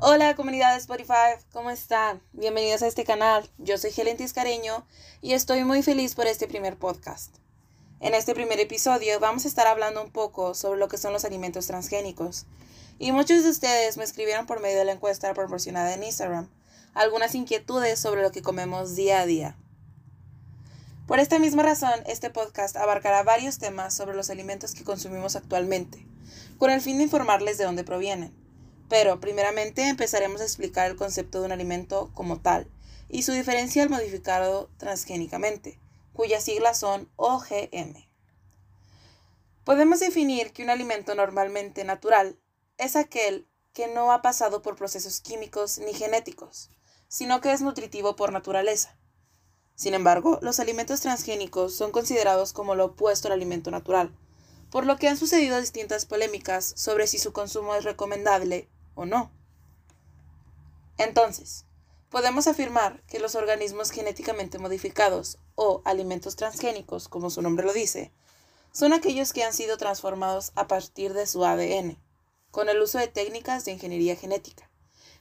Hola comunidad de Spotify, ¿cómo están? Bienvenidos a este canal. Yo soy Helen Tiscareño y estoy muy feliz por este primer podcast. En este primer episodio vamos a estar hablando un poco sobre lo que son los alimentos transgénicos. Y muchos de ustedes me escribieron por medio de la encuesta proporcionada en Instagram algunas inquietudes sobre lo que comemos día a día. Por esta misma razón, este podcast abarcará varios temas sobre los alimentos que consumimos actualmente, con el fin de informarles de dónde provienen pero, primeramente, empezaremos a explicar el concepto de un alimento como tal y su diferencia al modificado transgénicamente, cuyas siglas son OGM. Podemos definir que un alimento normalmente natural es aquel que no ha pasado por procesos químicos ni genéticos, sino que es nutritivo por naturaleza. Sin embargo, los alimentos transgénicos son considerados como lo opuesto al alimento natural, por lo que han sucedido distintas polémicas sobre si su consumo es recomendable o no. Entonces, podemos afirmar que los organismos genéticamente modificados o alimentos transgénicos, como su nombre lo dice, son aquellos que han sido transformados a partir de su ADN, con el uso de técnicas de ingeniería genética,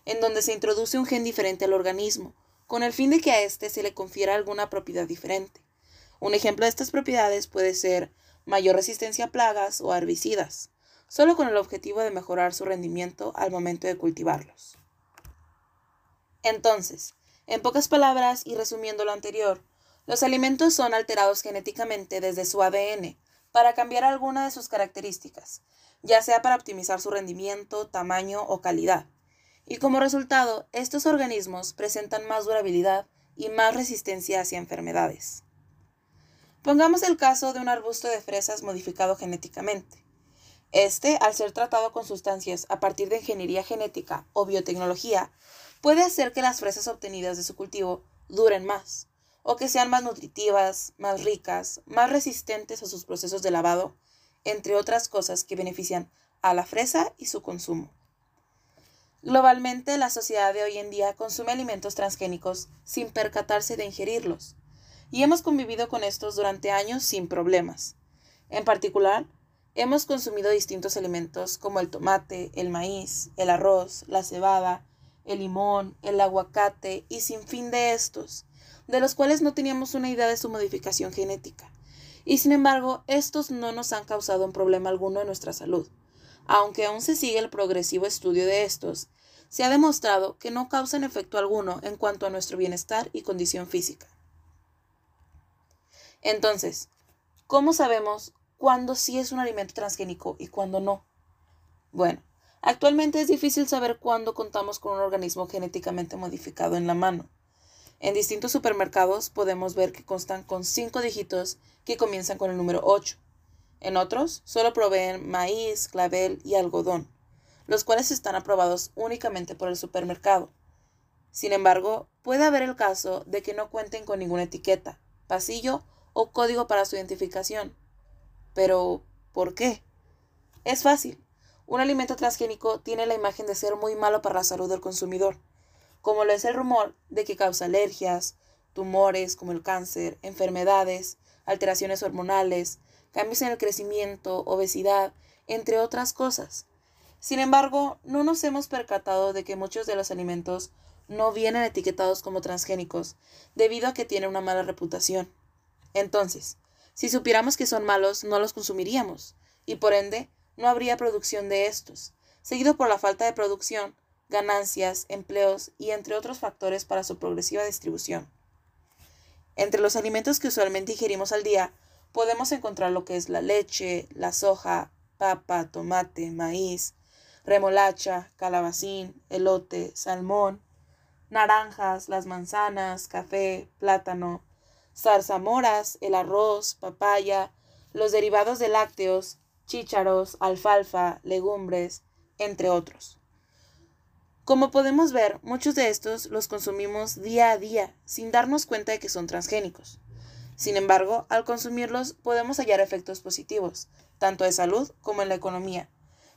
en donde se introduce un gen diferente al organismo, con el fin de que a éste se le confiera alguna propiedad diferente. Un ejemplo de estas propiedades puede ser mayor resistencia a plagas o herbicidas, solo con el objetivo de mejorar su rendimiento al momento de cultivarlos. Entonces, en pocas palabras y resumiendo lo anterior, los alimentos son alterados genéticamente desde su ADN para cambiar alguna de sus características, ya sea para optimizar su rendimiento, tamaño o calidad. Y como resultado, estos organismos presentan más durabilidad y más resistencia hacia enfermedades. Pongamos el caso de un arbusto de fresas modificado genéticamente. Este, al ser tratado con sustancias a partir de ingeniería genética o biotecnología, puede hacer que las fresas obtenidas de su cultivo duren más, o que sean más nutritivas, más ricas, más resistentes a sus procesos de lavado, entre otras cosas que benefician a la fresa y su consumo. Globalmente, la sociedad de hoy en día consume alimentos transgénicos sin percatarse de ingerirlos, y hemos convivido con estos durante años sin problemas. En particular, Hemos consumido distintos alimentos como el tomate, el maíz, el arroz, la cebada, el limón, el aguacate y sin fin de estos, de los cuales no teníamos una idea de su modificación genética. Y sin embargo, estos no nos han causado un problema alguno en nuestra salud. Aunque aún se sigue el progresivo estudio de estos, se ha demostrado que no causan efecto alguno en cuanto a nuestro bienestar y condición física. Entonces, ¿cómo sabemos cuándo sí es un alimento transgénico y cuándo no. Bueno, actualmente es difícil saber cuándo contamos con un organismo genéticamente modificado en la mano. En distintos supermercados podemos ver que constan con cinco dígitos que comienzan con el número 8. En otros solo proveen maíz, clavel y algodón, los cuales están aprobados únicamente por el supermercado. Sin embargo, puede haber el caso de que no cuenten con ninguna etiqueta, pasillo o código para su identificación. Pero, ¿por qué? Es fácil. Un alimento transgénico tiene la imagen de ser muy malo para la salud del consumidor, como lo es el rumor de que causa alergias, tumores como el cáncer, enfermedades, alteraciones hormonales, cambios en el crecimiento, obesidad, entre otras cosas. Sin embargo, no nos hemos percatado de que muchos de los alimentos no vienen etiquetados como transgénicos, debido a que tienen una mala reputación. Entonces, si supiéramos que son malos, no los consumiríamos, y por ende, no habría producción de estos, seguido por la falta de producción, ganancias, empleos y entre otros factores para su progresiva distribución. Entre los alimentos que usualmente ingerimos al día, podemos encontrar lo que es la leche, la soja, papa, tomate, maíz, remolacha, calabacín, elote, salmón, naranjas, las manzanas, café, plátano, zarzamoras, el arroz, papaya, los derivados de lácteos, chícharos, alfalfa, legumbres, entre otros. Como podemos ver, muchos de estos los consumimos día a día sin darnos cuenta de que son transgénicos. Sin embargo, al consumirlos podemos hallar efectos positivos, tanto de salud como en la economía,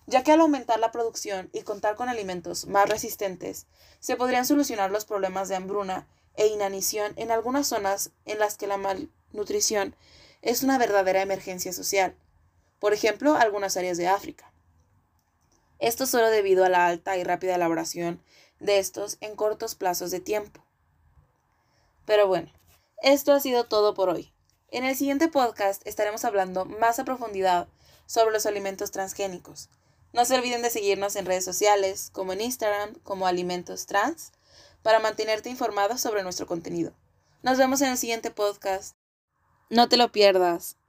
ya que al aumentar la producción y contar con alimentos más resistentes, se podrían solucionar los problemas de hambruna e inanición en algunas zonas en las que la malnutrición es una verdadera emergencia social, por ejemplo, algunas áreas de África. Esto solo debido a la alta y rápida elaboración de estos en cortos plazos de tiempo. Pero bueno, esto ha sido todo por hoy. En el siguiente podcast estaremos hablando más a profundidad sobre los alimentos transgénicos. No se olviden de seguirnos en redes sociales, como en Instagram, como Alimentos Trans, para mantenerte informado sobre nuestro contenido. Nos vemos en el siguiente podcast. No te lo pierdas.